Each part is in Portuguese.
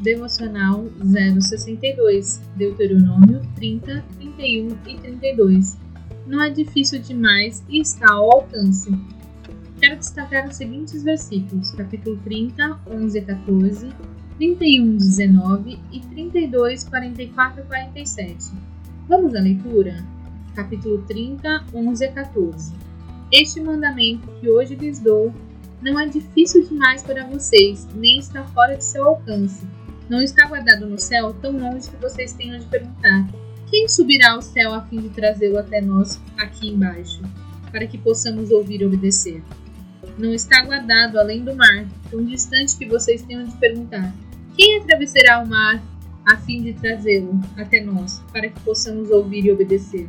Devocional 062, Deuteronômio 30, 31 e 32. Não é difícil demais e está ao alcance. Quero destacar os seguintes versículos: capítulo 30, 11 a 14, 31, 19 e 32, 44 a 47. Vamos à leitura? Capítulo 30, 11 a 14. Este mandamento que hoje lhes dou não é difícil demais para vocês, nem está fora de seu alcance não está guardado no céu tão longe que vocês tenham de perguntar: quem subirá ao céu a fim de trazê-lo até nós aqui embaixo, para que possamos ouvir e obedecer? Não está guardado além do mar, tão distante que vocês tenham de perguntar: quem atravessará o mar a fim de trazê-lo até nós, para que possamos ouvir e obedecer?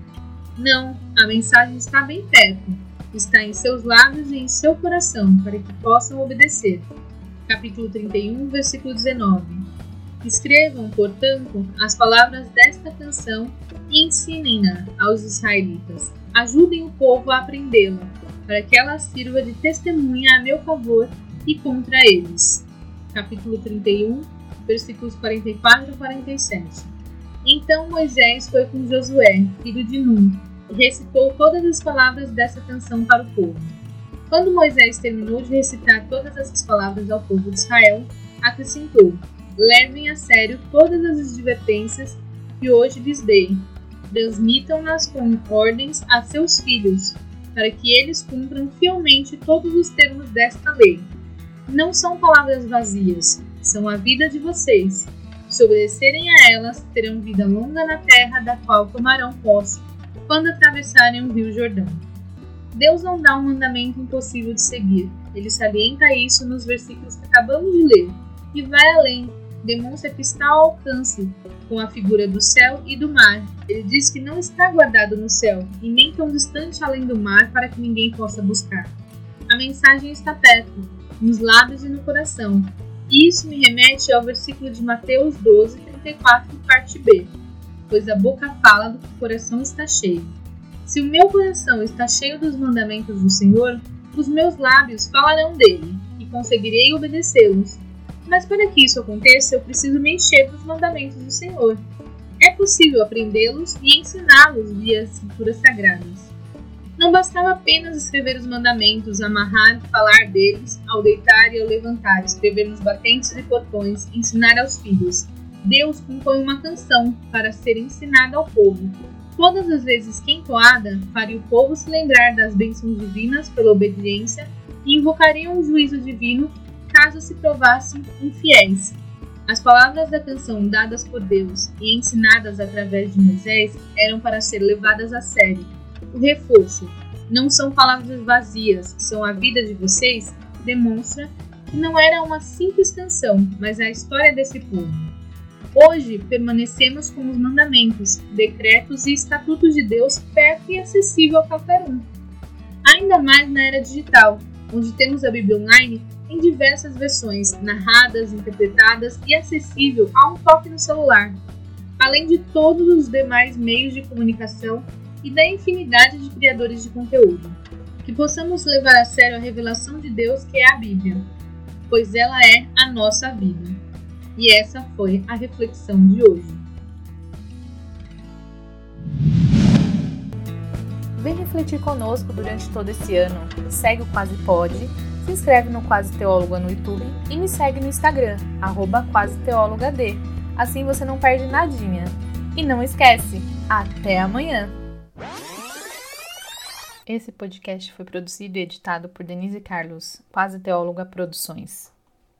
Não, a mensagem está bem perto, está em seus lábios e em seu coração, para que possam obedecer. Capítulo 31, versículo 19. Escrevam, portanto, as palavras desta canção e ensinem-na aos israelitas. Ajudem o povo a aprendê-la, para que ela sirva de testemunha a meu favor e contra eles. Capítulo 31, versículos 44 e 47. Então Moisés foi com Josué, filho de Nun, e recitou todas as palavras dessa canção para o povo. Quando Moisés terminou de recitar todas essas palavras ao povo de Israel, acrescentou: levem a sério todas as advertências que hoje lhes dei. Transmitam-nas com ordens a seus filhos, para que eles cumpram fielmente todos os termos desta lei. Não são palavras vazias, são a vida de vocês. Se obedecerem a elas, terão vida longa na terra da qual tomarão posse quando atravessarem o rio Jordão. Deus não dá um mandamento impossível de seguir. Ele salienta isso nos versículos que acabamos de ler e vai além, demonstra que está ao alcance, com a figura do céu e do mar. Ele diz que não está guardado no céu, e nem tão distante além do mar para que ninguém possa buscar. A mensagem está perto, nos lábios e no coração. E isso me remete ao versículo de Mateus 12, 34, parte B. Pois a boca fala do que o coração está cheio. Se o meu coração está cheio dos mandamentos do Senhor, os meus lábios falarão dele, e conseguirei obedecê-los mas para que isso aconteça, eu preciso me encher dos mandamentos do Senhor. É possível aprendê-los e ensiná-los via as escrituras sagradas. Não bastava apenas escrever os mandamentos, amarrar e falar deles, ao deitar e ao levantar, escrever nos batentes e portões, ensinar aos filhos. Deus compõe uma canção para ser ensinada ao povo. Todas as vezes que entoada, faria o povo se lembrar das bênçãos divinas pela obediência e invocariam o juízo divino caso se provassem infiéis. As palavras da canção dadas por Deus e ensinadas através de Moisés eram para ser levadas a sério. O reforço, não são palavras vazias, são a vida de vocês, demonstra que não era uma simples canção, mas a história desse povo. Hoje permanecemos com os mandamentos, decretos e estatutos de Deus perto e acessível a qualquer um. Ainda mais na era digital, onde temos a Bíblia online em diversas versões, narradas, interpretadas e acessível a um toque no celular, além de todos os demais meios de comunicação e da infinidade de criadores de conteúdo. Que possamos levar a sério a revelação de Deus que é a Bíblia, pois ela é a nossa vida. E essa foi a reflexão de hoje. Vem refletir conosco durante todo esse ano. Segue o Quase Pode se inscreve no Quase Teóloga no YouTube e me segue no Instagram, arroba quaseteólogad. Assim você não perde nadinha. E não esquece, até amanhã! Esse podcast foi produzido e editado por Denise Carlos, Quase Teóloga Produções.